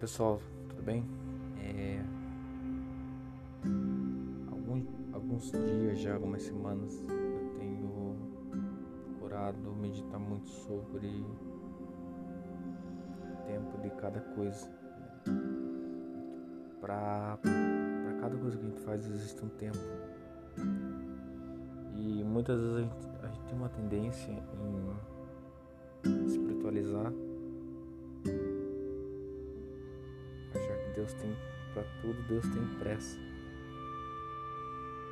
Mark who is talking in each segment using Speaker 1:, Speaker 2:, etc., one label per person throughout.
Speaker 1: pessoal, tudo bem? É... Alguns, alguns dias já, algumas semanas, eu tenho procurado meditar muito sobre o tempo de cada coisa. Para cada coisa que a gente faz existe um tempo. E muitas vezes a gente, a gente tem uma tendência em espiritualizar Deus tem para tudo, Deus tem pressa.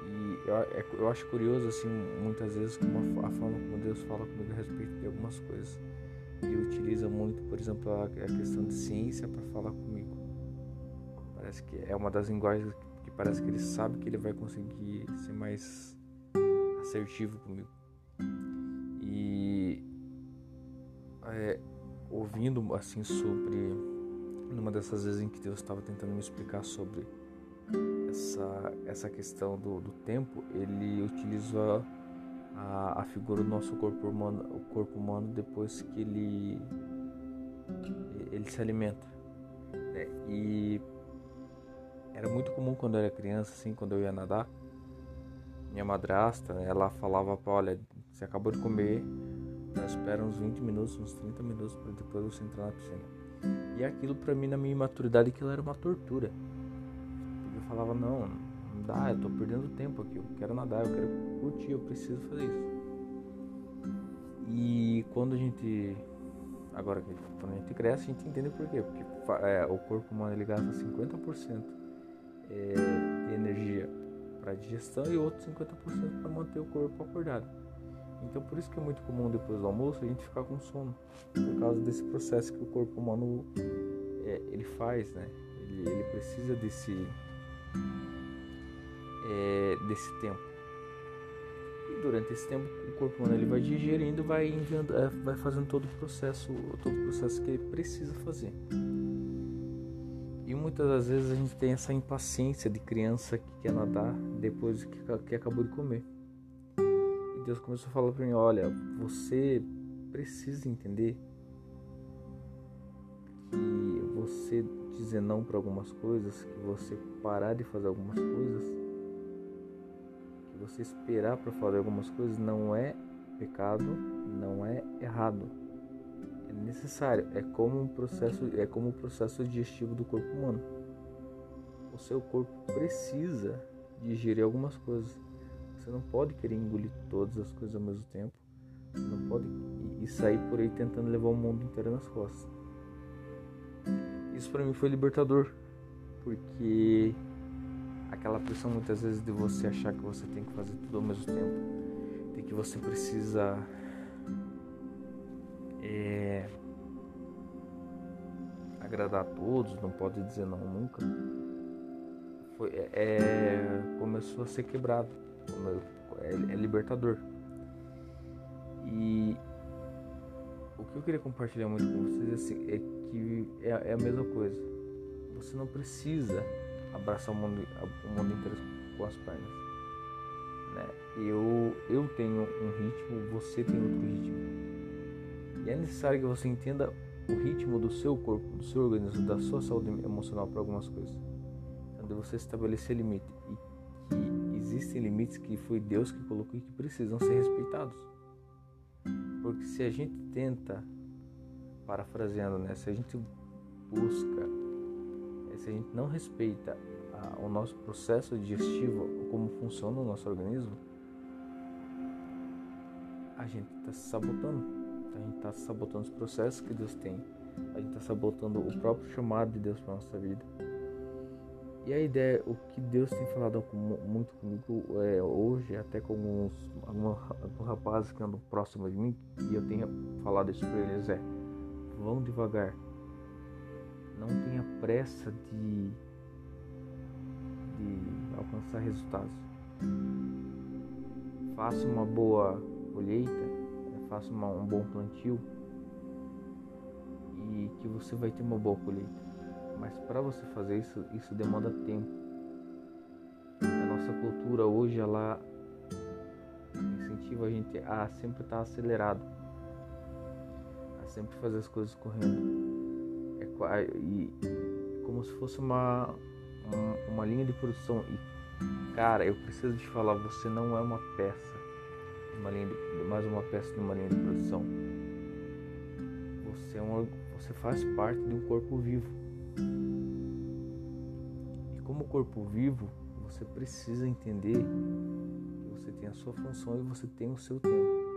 Speaker 1: E eu, é, eu, acho curioso, assim, muitas vezes, como a, a, forma como Deus fala comigo a respeito de algumas coisas. E utiliza muito, por exemplo, a, a questão de ciência para falar comigo. Parece que é uma das linguagens que parece que ele sabe que ele vai conseguir ser mais assertivo comigo. E é, ouvindo assim sobre numa dessas vezes em que Deus estava tentando me explicar sobre essa, essa questão do, do tempo, ele utiliza a, a, figura do nosso corpo humano, o corpo humano depois que ele, ele se alimenta. Né? E era muito comum quando eu era criança, assim, quando eu ia nadar, minha madrasta, ela falava para olha, você acabou de comer, espera uns 20 minutos, uns 30 minutos para depois você entrar na piscina. E aquilo para mim, na minha imaturidade, aquilo era uma tortura. Porque eu falava, não, não dá, eu tô perdendo tempo aqui, eu quero nadar, eu quero curtir, eu preciso fazer isso. E quando a gente. Agora, quando a gente cresce, a gente entende por quê. Porque é, o corpo humano ele gasta 50% é, de energia para digestão e outros 50% para manter o corpo acordado. Então por isso que é muito comum depois do almoço a gente ficar com sono, por causa desse processo que o corpo humano é, ele faz, né? Ele, ele precisa desse é, desse tempo. E durante esse tempo o corpo humano ele vai digerindo, vai é, vai fazendo todo o processo, todo o processo que ele precisa fazer. E muitas das vezes a gente tem essa impaciência de criança que quer nadar depois que, que acabou de comer. Deus começou a falar para mim: olha, você precisa entender que você dizer não para algumas coisas, que você parar de fazer algumas coisas, que você esperar para fazer algumas coisas não é pecado, não é errado. É necessário, é como um processo, é como o um processo digestivo do corpo humano. O seu corpo precisa digerir algumas coisas. Você não pode querer engolir todas as coisas ao mesmo tempo. Você não pode e sair por aí tentando levar o mundo inteiro nas costas. Isso para mim foi libertador, porque aquela pressão muitas vezes de você achar que você tem que fazer tudo ao mesmo tempo, de que você precisa é, agradar a todos, não pode dizer não nunca. Foi, é, é começou a ser quebrado é, é libertador. E o que eu queria compartilhar muito com vocês assim, é que é, é, a mesma coisa. Você não precisa abraçar o mundo, o mundo inteiro com as pernas. Né? Eu, eu tenho um ritmo, você tem outro ritmo. E é necessário que você entenda o ritmo do seu corpo, do seu organismo, da sua saúde emocional para algumas coisas. Então, você estabelecer limite e existem limites que foi Deus que colocou e que precisam ser respeitados. Porque se a gente tenta, parafraseando, né, se a gente busca, eh, se a gente não respeita a, o nosso processo digestivo, como funciona o nosso organismo, a gente está se sabotando. A gente está sabotando os processos que Deus tem. A gente está sabotando o próprio chamado de Deus para nossa vida. E a ideia, o que Deus tem falado muito comigo é, hoje, até com alguns, alguns rapazes que andam próximos de mim, e eu tenho falado isso para eles, é vão devagar. Não tenha pressa de, de alcançar resultados. Faça uma boa colheita, né, faça uma, um bom plantio e que você vai ter uma boa colheita mas para você fazer isso, isso demanda tempo. A nossa cultura hoje ela incentiva a gente a sempre estar tá acelerado, a sempre fazer as coisas correndo. É, e como se fosse uma, uma, uma linha de produção. E, cara, eu preciso te falar, você não é uma peça, uma linha de, mais uma peça de uma linha de produção. Você, é uma, você faz parte de um corpo vivo. E como corpo vivo, você precisa entender que você tem a sua função e você tem o seu tempo.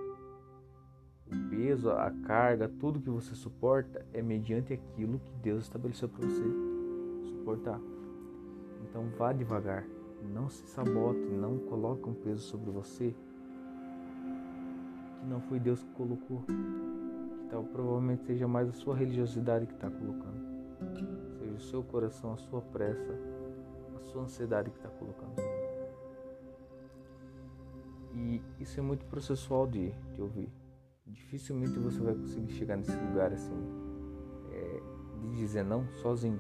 Speaker 1: O peso, a carga, tudo que você suporta é mediante aquilo que Deus estabeleceu para você suportar. Então vá devagar, não se sabote, não coloque um peso sobre você que não foi Deus que colocou. Que tal, provavelmente seja mais a sua religiosidade que está colocando. Seu coração, a sua pressa, a sua ansiedade que está colocando. E isso é muito processual de, de ouvir. Dificilmente você vai conseguir chegar nesse lugar assim, é, de dizer não sozinho.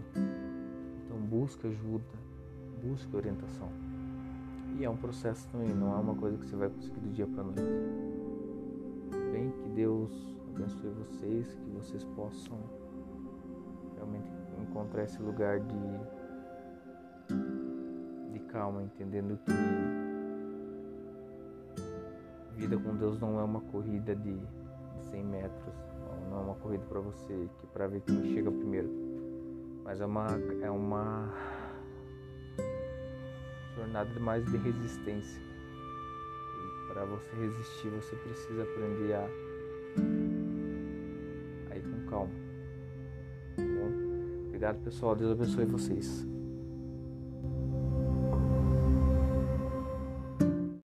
Speaker 1: Então busca ajuda, busca orientação. E é um processo também, não é uma coisa que você vai conseguir do dia para noite. Bem que Deus abençoe vocês, que vocês possam encontrar esse lugar de, de calma, entendendo que vida com Deus não é uma corrida de 100 metros, não é uma corrida para você que para ver quem chega primeiro, mas é uma é uma jornada mais de resistência. E para você resistir, você precisa aprender a, a ir com calma. Obrigado, pessoal. Deus abençoe vocês.